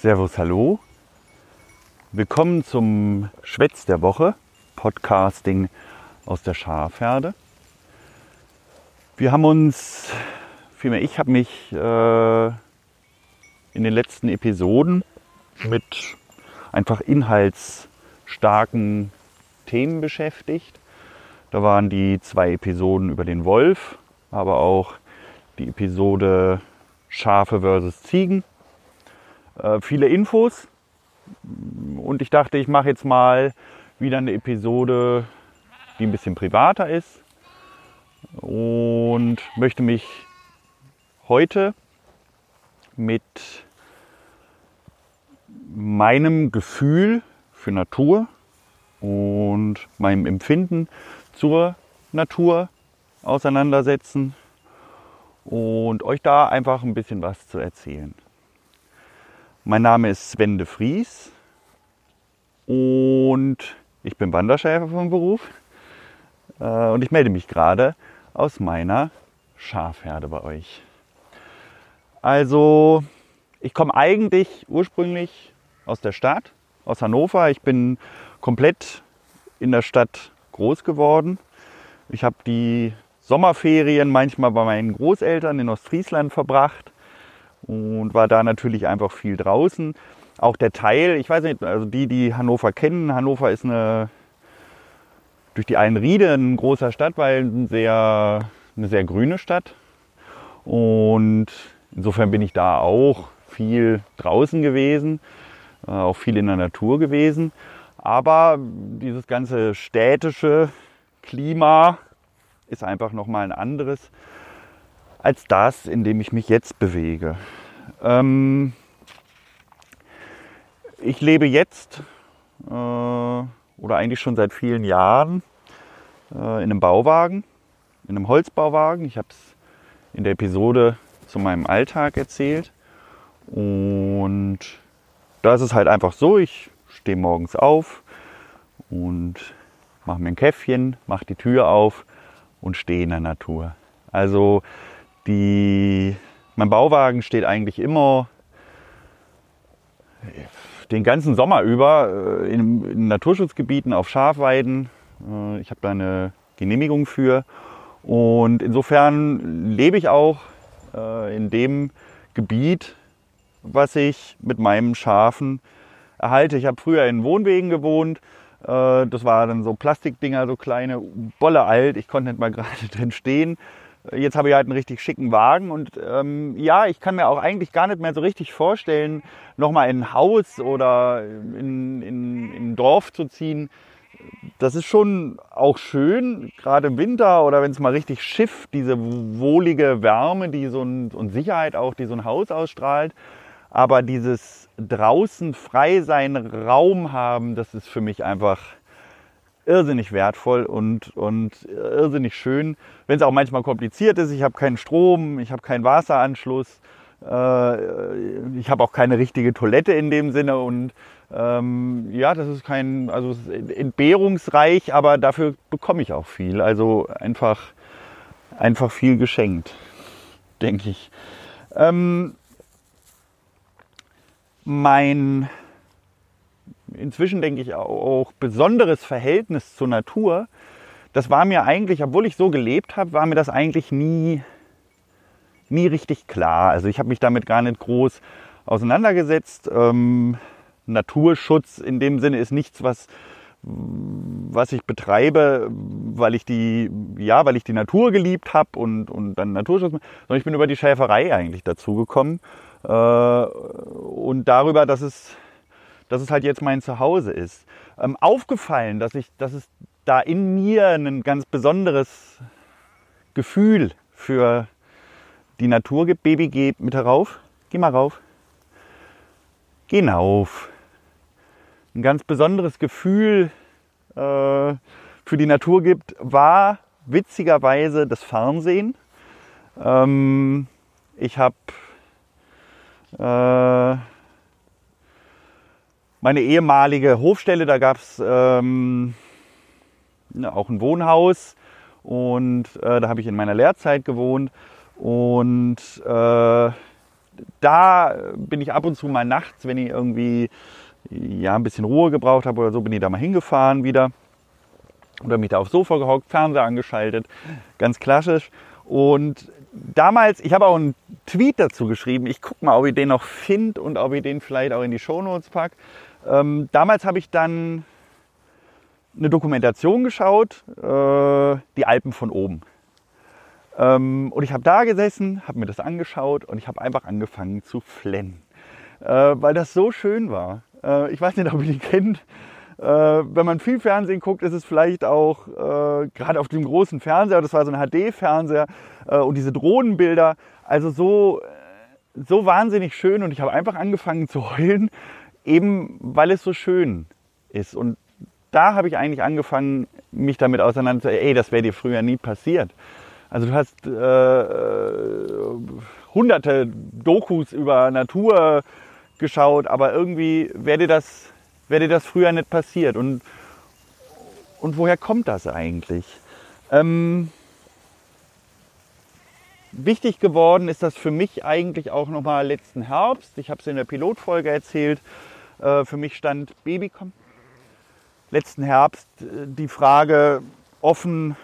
Servus, hallo. Willkommen zum Schwätz der Woche, Podcasting aus der Schafherde. Wir haben uns, vielmehr ich habe mich äh, in den letzten Episoden mit einfach inhaltsstarken Themen beschäftigt. Da waren die zwei Episoden über den Wolf, aber auch die Episode Schafe versus Ziegen. Äh, viele Infos und ich dachte, ich mache jetzt mal wieder eine Episode, die ein bisschen privater ist und möchte mich heute mit meinem Gefühl für Natur und meinem Empfinden zur Natur auseinandersetzen und euch da einfach ein bisschen was zu erzählen. Mein Name ist Sven de Vries und ich bin Wanderschäfer vom Beruf äh, und ich melde mich gerade aus meiner Schafherde bei euch. Also, ich komme eigentlich ursprünglich aus der Stadt, aus Hannover. Ich bin komplett in der Stadt groß geworden. Ich habe die Sommerferien manchmal bei meinen Großeltern in Ostfriesland verbracht und war da natürlich einfach viel draußen. Auch der Teil, ich weiß nicht, also die, die Hannover kennen, Hannover ist eine durch die Einriede ein großer Stadtteil, ein sehr, eine sehr grüne Stadt. Und insofern bin ich da auch viel draußen gewesen, äh, auch viel in der Natur gewesen. Aber dieses ganze städtische Klima ist einfach nochmal ein anderes als das, in dem ich mich jetzt bewege. Ähm, ich lebe jetzt äh, oder eigentlich schon seit vielen Jahren äh, in einem Bauwagen, in einem Holzbauwagen. Ich habe es in der Episode zu meinem Alltag erzählt. Und da ist es halt einfach so, ich stehe morgens auf und mache mir ein Käffchen, mache die Tür auf und stehe in der Natur. Also die, mein Bauwagen steht eigentlich immer den ganzen Sommer über äh, in, in Naturschutzgebieten auf Schafweiden. Äh, ich habe da eine Genehmigung für. Und insofern lebe ich auch äh, in dem Gebiet, was ich mit meinen Schafen erhalte. Ich habe früher in Wohnwegen gewohnt. Das waren dann so Plastikdinger, so kleine, bolle alt. Ich konnte nicht mal gerade drin stehen. Jetzt habe ich halt einen richtig schicken Wagen und ähm, ja, ich kann mir auch eigentlich gar nicht mehr so richtig vorstellen, nochmal in ein Haus oder in, in, in ein Dorf zu ziehen. Das ist schon auch schön, gerade im Winter oder wenn es mal richtig schifft, diese wohlige Wärme, die so ein, und Sicherheit auch, die so ein Haus ausstrahlt. Aber dieses draußen frei sein, Raum haben, das ist für mich einfach irrsinnig wertvoll und, und irrsinnig schön. Wenn es auch manchmal kompliziert ist, ich habe keinen Strom, ich habe keinen Wasseranschluss, äh, ich habe auch keine richtige Toilette in dem Sinne und ähm, ja, das ist kein, also entbehrungsreich, aber dafür bekomme ich auch viel. Also einfach, einfach viel geschenkt, denke ich. Ähm, mein inzwischen denke ich auch besonderes Verhältnis zur Natur, das war mir eigentlich, obwohl ich so gelebt habe, war mir das eigentlich nie, nie richtig klar. Also ich habe mich damit gar nicht groß auseinandergesetzt. Ähm, Naturschutz in dem Sinne ist nichts, was, was ich betreibe, weil ich die, ja, weil ich die Natur geliebt habe und, und dann Naturschutz, sondern ich bin über die Schäferei eigentlich dazu gekommen. Äh, und darüber, dass es dass es halt jetzt mein Zuhause ist. Ähm, aufgefallen, dass, ich, dass es da in mir ein ganz besonderes Gefühl für die Natur gibt. Baby, geh mit herauf. Geh mal rauf. Geh auf. Ein ganz besonderes Gefühl äh, für die Natur gibt, war witzigerweise das Fernsehen. Ähm, ich habe äh, meine ehemalige Hofstelle, da gab es ähm, auch ein Wohnhaus und äh, da habe ich in meiner Lehrzeit gewohnt und äh, da bin ich ab und zu mal nachts, wenn ich irgendwie ja, ein bisschen Ruhe gebraucht habe oder so, bin ich da mal hingefahren wieder. Oder mich da aufs Sofa gehockt, Fernseher angeschaltet. Ganz klassisch. Und damals, ich habe auch einen Tweet dazu geschrieben. Ich gucke mal, ob ich den noch finde und ob ich den vielleicht auch in die Shownotes packe. Ähm, damals habe ich dann eine Dokumentation geschaut, äh, die Alpen von oben. Ähm, und ich habe da gesessen, habe mir das angeschaut und ich habe einfach angefangen zu flennen, äh, weil das so schön war. Äh, ich weiß nicht, ob ihr die kennt. Äh, wenn man viel Fernsehen guckt, ist es vielleicht auch äh, gerade auf dem großen Fernseher, das war so ein HD-Fernseher äh, und diese Drohnenbilder, also so, so wahnsinnig schön und ich habe einfach angefangen zu heulen, eben weil es so schön ist. Und da habe ich eigentlich angefangen, mich damit auseinanderzusetzen, ey, das wäre dir früher nie passiert. Also du hast äh, hunderte Dokus über Natur geschaut, aber irgendwie wäre dir das, wär dir das früher nicht passiert. Und, und woher kommt das eigentlich? Ähm, wichtig geworden ist das für mich eigentlich auch nochmal letzten Herbst. Ich habe es in der Pilotfolge erzählt. Äh, für mich stand Babycom. Letzten Herbst äh, die Frage offen,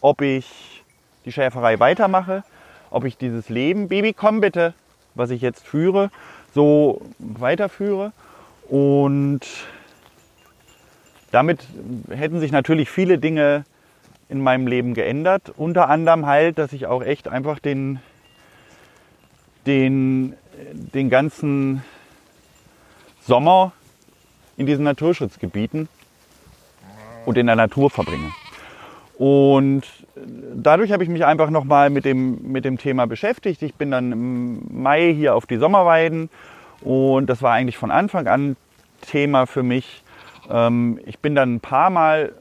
ob ich die Schäferei weitermache, ob ich dieses Leben, Babycom bitte, was ich jetzt führe, so weiterführe. Und damit hätten sich natürlich viele Dinge in meinem Leben geändert. Unter anderem halt, dass ich auch echt einfach den, den, den ganzen Sommer in diesen Naturschutzgebieten und in der Natur verbringe. Und dadurch habe ich mich einfach nochmal mit dem, mit dem Thema beschäftigt. Ich bin dann im Mai hier auf die Sommerweiden und das war eigentlich von Anfang an Thema für mich. Ähm, ich bin dann ein paar Mal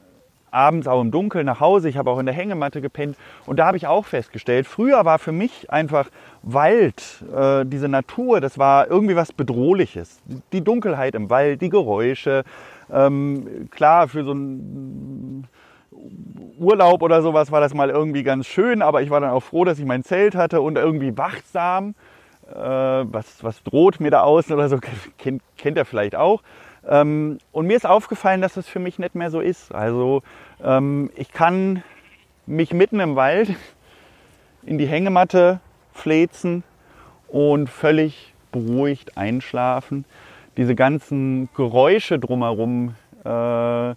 abends auch im Dunkeln nach Hause. Ich habe auch in der Hängematte gepennt. Und da habe ich auch festgestellt, früher war für mich einfach Wald, äh, diese Natur, das war irgendwie was Bedrohliches. Die Dunkelheit im Wald, die Geräusche. Ähm, klar, für so ein Urlaub oder sowas war das mal irgendwie ganz schön, aber ich war dann auch froh, dass ich mein Zelt hatte und irgendwie wachsam. Äh, was, was droht mir da außen oder so, kennt, kennt er vielleicht auch. Ähm, und mir ist aufgefallen, dass das für mich nicht mehr so ist. Also ähm, ich kann mich mitten im Wald in die Hängematte fläzen und völlig beruhigt einschlafen. Diese ganzen Geräusche drumherum, äh,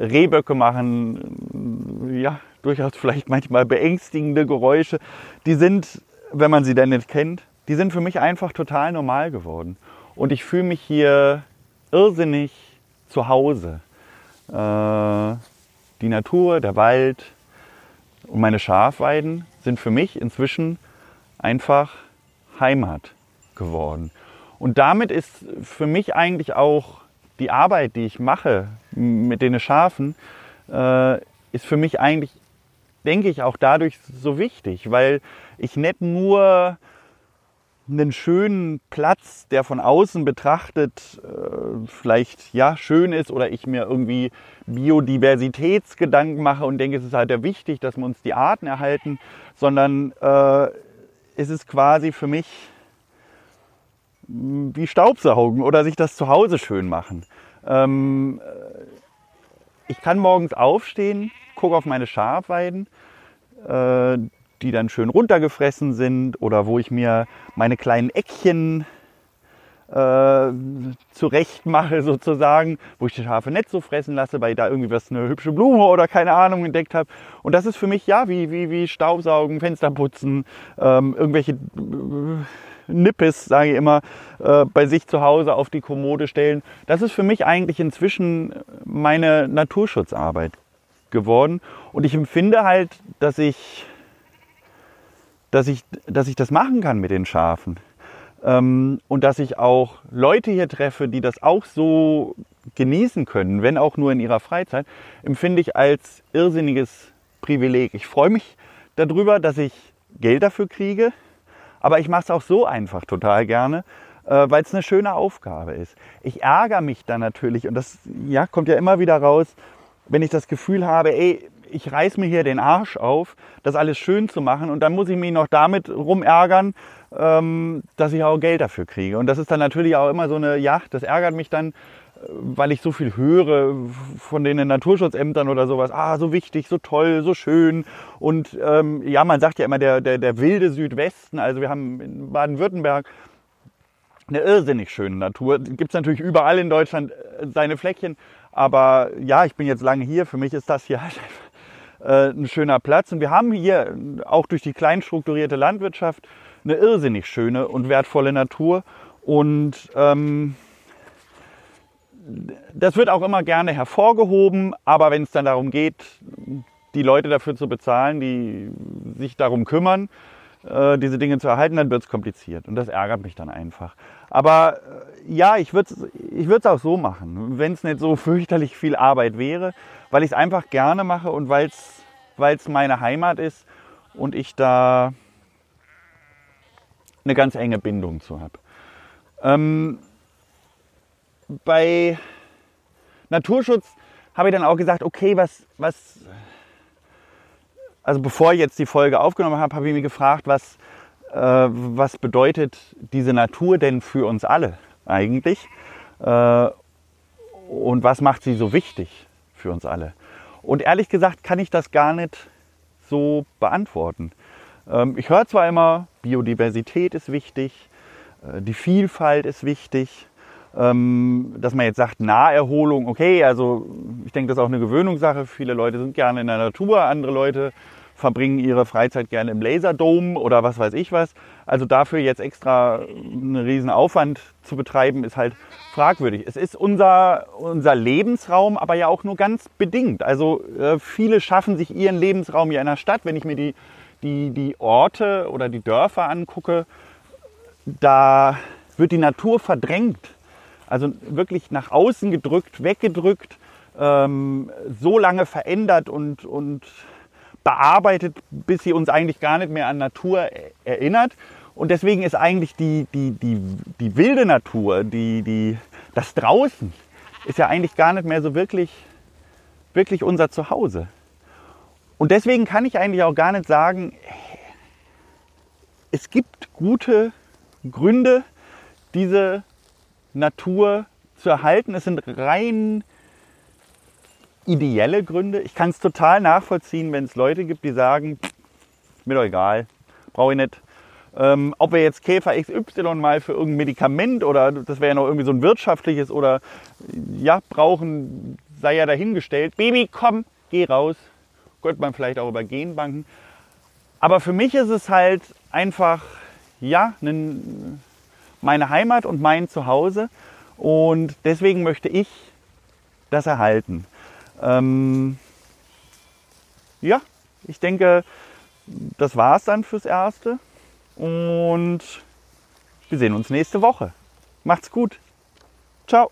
Rehböcke machen, ja, durchaus vielleicht manchmal beängstigende Geräusche, die sind, wenn man sie denn nicht kennt, die sind für mich einfach total normal geworden. Und ich fühle mich hier irrsinnig zu Hause. Äh, die Natur, der Wald und meine Schafweiden sind für mich inzwischen einfach Heimat geworden. Und damit ist für mich eigentlich auch die Arbeit, die ich mache mit den Schafen, äh, ist für mich eigentlich, denke ich, auch dadurch so wichtig, weil ich nicht nur einen schönen Platz, der von außen betrachtet äh, vielleicht ja schön ist oder ich mir irgendwie Biodiversitätsgedanken mache und denke, es ist halt ja wichtig, dass wir uns die Arten erhalten, sondern äh, es ist quasi für mich wie Staubsaugen oder sich das zu Hause schön machen. Ähm, ich kann morgens aufstehen, gucke auf meine Schafweiden, äh, die dann schön runtergefressen sind oder wo ich mir meine kleinen Eckchen äh, zurecht mache sozusagen, wo ich die Schafe nicht so fressen lasse, weil ich da irgendwie was eine hübsche Blume oder keine Ahnung entdeckt habe. Und das ist für mich ja wie, wie, wie Staubsaugen, Fenster putzen, ähm, irgendwelche äh, Nippes, sage ich immer, äh, bei sich zu Hause auf die Kommode stellen. Das ist für mich eigentlich inzwischen meine Naturschutzarbeit geworden. Und ich empfinde halt, dass ich dass ich, dass ich das machen kann mit den Schafen. Ähm, und dass ich auch Leute hier treffe, die das auch so genießen können, wenn auch nur in ihrer Freizeit, empfinde ich als irrsinniges Privileg. Ich freue mich darüber, dass ich Geld dafür kriege, aber ich mache es auch so einfach total gerne, äh, weil es eine schöne Aufgabe ist. Ich ärgere mich dann natürlich, und das ja, kommt ja immer wieder raus, wenn ich das Gefühl habe, ey, ich reiß mir hier den Arsch auf, das alles schön zu machen und dann muss ich mich noch damit rumärgern, ähm, dass ich auch Geld dafür kriege. Und das ist dann natürlich auch immer so eine, ja, das ärgert mich dann, weil ich so viel höre von den Naturschutzämtern oder sowas. Ah, so wichtig, so toll, so schön. Und ähm, ja, man sagt ja immer der, der, der wilde Südwesten. Also wir haben in Baden-Württemberg eine irrsinnig schöne Natur. Gibt es natürlich überall in Deutschland äh, seine Fleckchen. Aber ja, ich bin jetzt lange hier. Für mich ist das hier halt äh, ein schöner Platz. Und wir haben hier auch durch die klein strukturierte Landwirtschaft eine irrsinnig schöne und wertvolle Natur. Und ähm, das wird auch immer gerne hervorgehoben, aber wenn es dann darum geht, die Leute dafür zu bezahlen, die sich darum kümmern, äh, diese Dinge zu erhalten, dann wird es kompliziert. Und das ärgert mich dann einfach. Aber äh, ja, ich würde es ich auch so machen, wenn es nicht so fürchterlich viel Arbeit wäre, weil ich es einfach gerne mache und weil es meine Heimat ist und ich da eine ganz enge Bindung zu habe. Ähm, bei Naturschutz habe ich dann auch gesagt, okay, was, was, also bevor ich jetzt die Folge aufgenommen habe, habe ich mich gefragt, was, was bedeutet diese Natur denn für uns alle eigentlich? Äh, und was macht sie so wichtig für uns alle? Und ehrlich gesagt kann ich das gar nicht so beantworten. Ähm, ich höre zwar immer, Biodiversität ist wichtig, äh, die Vielfalt ist wichtig, ähm, dass man jetzt sagt, Naherholung, okay, also ich denke, das ist auch eine Gewöhnungssache. Viele Leute sind gerne in der Natur, andere Leute verbringen ihre Freizeit gerne im Laserdome oder was weiß ich was. Also dafür jetzt extra einen riesen Aufwand zu betreiben, ist halt fragwürdig. Es ist unser, unser Lebensraum, aber ja auch nur ganz bedingt. Also äh, viele schaffen sich ihren Lebensraum ja in der Stadt. Wenn ich mir die, die, die Orte oder die Dörfer angucke, da wird die Natur verdrängt. Also wirklich nach außen gedrückt, weggedrückt, ähm, so lange verändert und, und bearbeitet, bis sie uns eigentlich gar nicht mehr an Natur erinnert. Und deswegen ist eigentlich die, die, die, die wilde Natur, die, die, das Draußen, ist ja eigentlich gar nicht mehr so wirklich, wirklich unser Zuhause. Und deswegen kann ich eigentlich auch gar nicht sagen, es gibt gute Gründe, diese Natur zu erhalten. Es sind rein ideelle Gründe. Ich kann es total nachvollziehen, wenn es Leute gibt, die sagen, mir doch egal, brauche ich nicht. Ähm, ob wir jetzt Käfer XY mal für irgendein Medikament oder das wäre ja noch irgendwie so ein wirtschaftliches oder ja, brauchen, sei ja dahingestellt. Baby, komm, geh raus. Könnte man vielleicht auch über Genbanken. Aber für mich ist es halt einfach, ja, ein, meine Heimat und mein Zuhause. Und deswegen möchte ich das erhalten. Ähm, ja, ich denke, das war es dann fürs Erste. Und wir sehen uns nächste Woche. Macht's gut. Ciao.